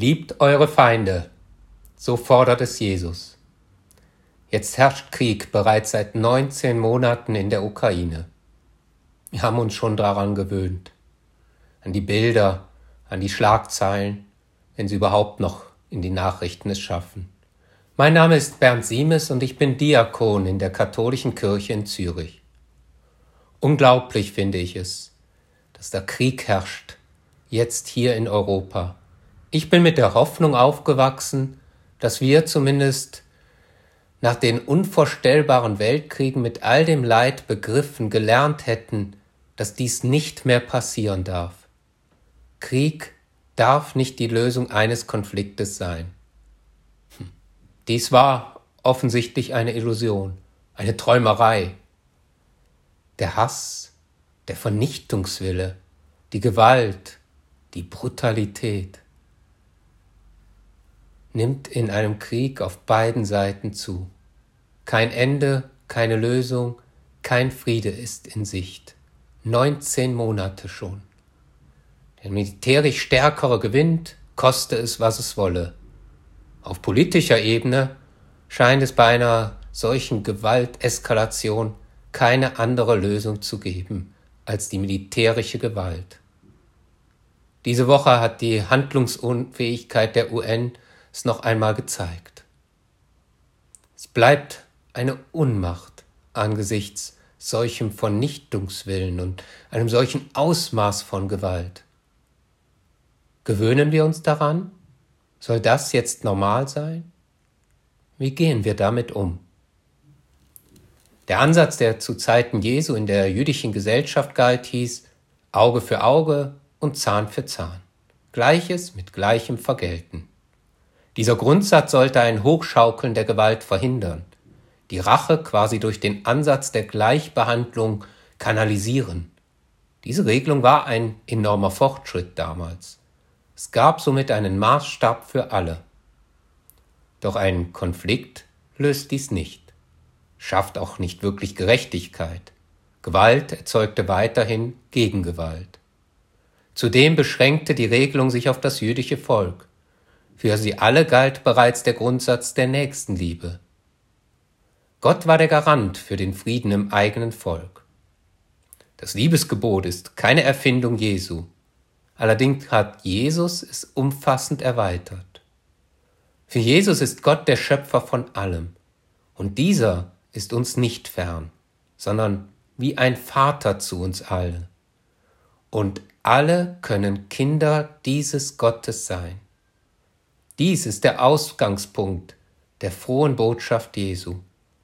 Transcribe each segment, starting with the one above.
Liebt eure Feinde, so fordert es Jesus. Jetzt herrscht Krieg bereits seit 19 Monaten in der Ukraine. Wir haben uns schon daran gewöhnt. An die Bilder, an die Schlagzeilen, wenn sie überhaupt noch in die Nachrichten es schaffen. Mein Name ist Bernd Siemes und ich bin Diakon in der katholischen Kirche in Zürich. Unglaublich finde ich es, dass da Krieg herrscht, jetzt hier in Europa ich bin mit der Hoffnung aufgewachsen, dass wir zumindest nach den unvorstellbaren Weltkriegen mit all dem Leid begriffen gelernt hätten, dass dies nicht mehr passieren darf. Krieg darf nicht die Lösung eines Konfliktes sein. Hm. Dies war offensichtlich eine Illusion, eine Träumerei. Der Hass, der Vernichtungswille, die Gewalt, die Brutalität nimmt in einem Krieg auf beiden Seiten zu. Kein Ende, keine Lösung, kein Friede ist in Sicht. 19 Monate schon. Der militärisch Stärkere gewinnt, koste es, was es wolle. Auf politischer Ebene scheint es bei einer solchen Gewalteskalation keine andere Lösung zu geben als die militärische Gewalt. Diese Woche hat die Handlungsunfähigkeit der UN es noch einmal gezeigt. Es bleibt eine Unmacht angesichts solchem Vernichtungswillen und einem solchen Ausmaß von Gewalt. Gewöhnen wir uns daran? Soll das jetzt normal sein? Wie gehen wir damit um? Der Ansatz, der zu Zeiten Jesu in der jüdischen Gesellschaft galt, hieß Auge für Auge und Zahn für Zahn. Gleiches mit gleichem Vergelten. Dieser Grundsatz sollte ein Hochschaukeln der Gewalt verhindern, die Rache quasi durch den Ansatz der Gleichbehandlung kanalisieren. Diese Regelung war ein enormer Fortschritt damals. Es gab somit einen Maßstab für alle. Doch ein Konflikt löst dies nicht, schafft auch nicht wirklich Gerechtigkeit. Gewalt erzeugte weiterhin Gegengewalt. Zudem beschränkte die Regelung sich auf das jüdische Volk. Für sie alle galt bereits der Grundsatz der Nächstenliebe. Gott war der Garant für den Frieden im eigenen Volk. Das Liebesgebot ist keine Erfindung Jesu. Allerdings hat Jesus es umfassend erweitert. Für Jesus ist Gott der Schöpfer von allem. Und dieser ist uns nicht fern, sondern wie ein Vater zu uns allen. Und alle können Kinder dieses Gottes sein. Dies ist der Ausgangspunkt der frohen Botschaft Jesu,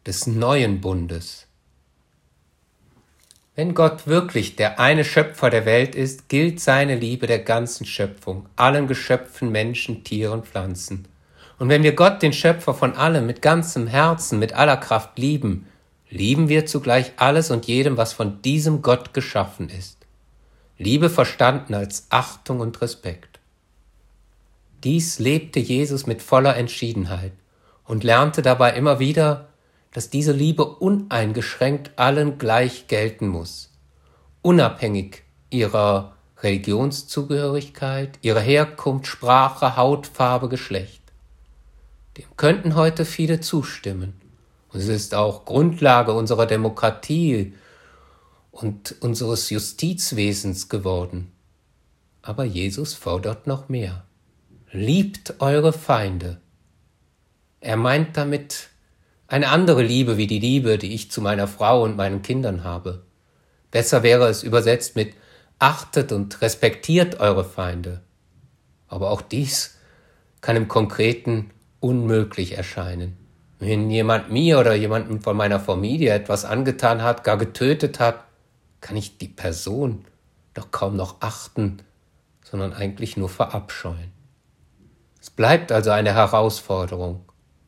des neuen Bundes. Wenn Gott wirklich der eine Schöpfer der Welt ist, gilt seine Liebe der ganzen Schöpfung, allen Geschöpfen, Menschen, Tieren, Pflanzen. Und wenn wir Gott, den Schöpfer von allem, mit ganzem Herzen, mit aller Kraft lieben, lieben wir zugleich alles und jedem, was von diesem Gott geschaffen ist. Liebe verstanden als Achtung und Respekt. Dies lebte Jesus mit voller Entschiedenheit und lernte dabei immer wieder, dass diese Liebe uneingeschränkt allen gleich gelten muss, unabhängig ihrer Religionszugehörigkeit, ihrer Herkunft, Sprache, Hautfarbe, Geschlecht. Dem könnten heute viele zustimmen. Und es ist auch Grundlage unserer Demokratie und unseres Justizwesens geworden. Aber Jesus fordert noch mehr liebt eure Feinde. Er meint damit eine andere Liebe wie die Liebe, die ich zu meiner Frau und meinen Kindern habe. Besser wäre es übersetzt mit achtet und respektiert eure Feinde. Aber auch dies kann im Konkreten unmöglich erscheinen. Wenn jemand mir oder jemandem von meiner Familie etwas angetan hat, gar getötet hat, kann ich die Person doch kaum noch achten, sondern eigentlich nur verabscheuen. Es bleibt also eine Herausforderung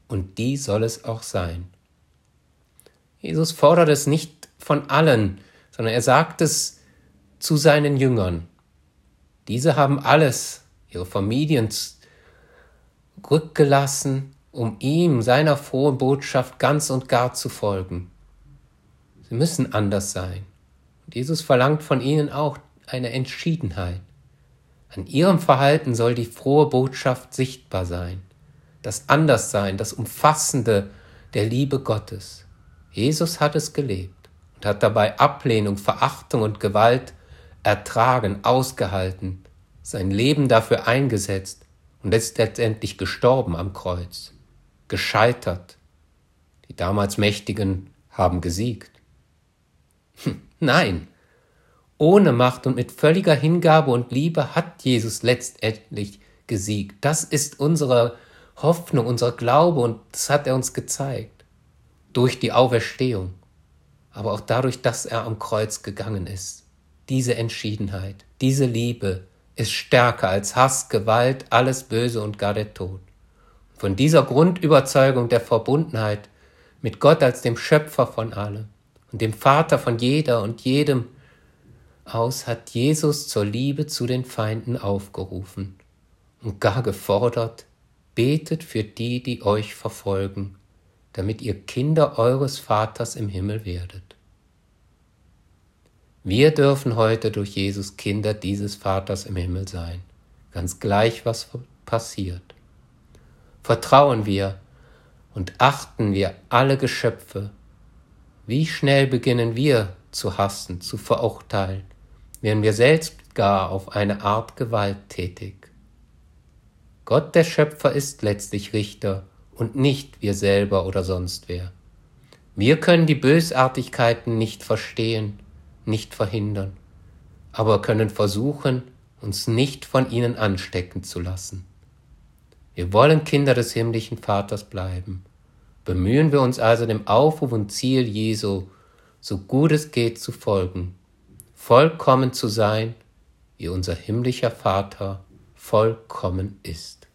und die soll es auch sein. Jesus fordert es nicht von allen, sondern er sagt es zu seinen Jüngern. Diese haben alles, ihre Familien rückgelassen, um ihm, seiner frohen Botschaft ganz und gar zu folgen. Sie müssen anders sein. Und Jesus verlangt von ihnen auch eine Entschiedenheit An ihrem Verhalten soll die frohe Botschaft sichtbar sein, das Anderssein, das Umfassende der Liebe Gottes. Jesus hat es gelebt und hat dabei Ablehnung, Verachtung und Gewalt ertragen, ausgehalten, sein Leben dafür eingesetzt und ist letztendlich gestorben am Kreuz, gescheitert. Die damals Mächtigen haben gesiegt. Hm, nein, ohne Macht und mit völliger Hingabe und Liebe hat Jesus letztendlich gesiegt. Das ist unsere Hoffnung, unser Glaube und das hat er uns gezeigt. Durch die Auferstehung, aber auch dadurch, dass er am Kreuz gegangen ist. Diese Entschiedenheit, diese Liebe ist stärker als Hass, Gewalt, alles Böse und gar der Tod. Von dieser Grundüberzeugung der Verbundenheit mit Gott als dem Schöpfer von allem und dem Vater von jeder und jedem aus hat Jesus zur Liebe zu den Feinden aufgerufen und gar gefordert, betet für die, die euch verfolgen, damit ihr Kinder eures Vaters im Himmel werdet. Wir dürfen heute durch Jesus Kinder dieses Vaters im Himmel sein, ganz gleich was passiert. Vertrauen wir und achten wir alle Geschöpfe. Wie schnell beginnen wir zu hassen, zu verurteilen, werden wir selbst gar auf eine Art gewalttätig. Gott der Schöpfer ist letztlich Richter und nicht wir selber oder sonst wer. Wir können die Bösartigkeiten nicht verstehen, nicht verhindern, aber können versuchen, uns nicht von ihnen anstecken zu lassen. Wir wollen Kinder des himmlischen Vaters bleiben. Bemühen wir uns also dem Aufruf und Ziel Jesu, so gut es geht, zu folgen vollkommen zu sein, wie unser himmlischer Vater vollkommen ist.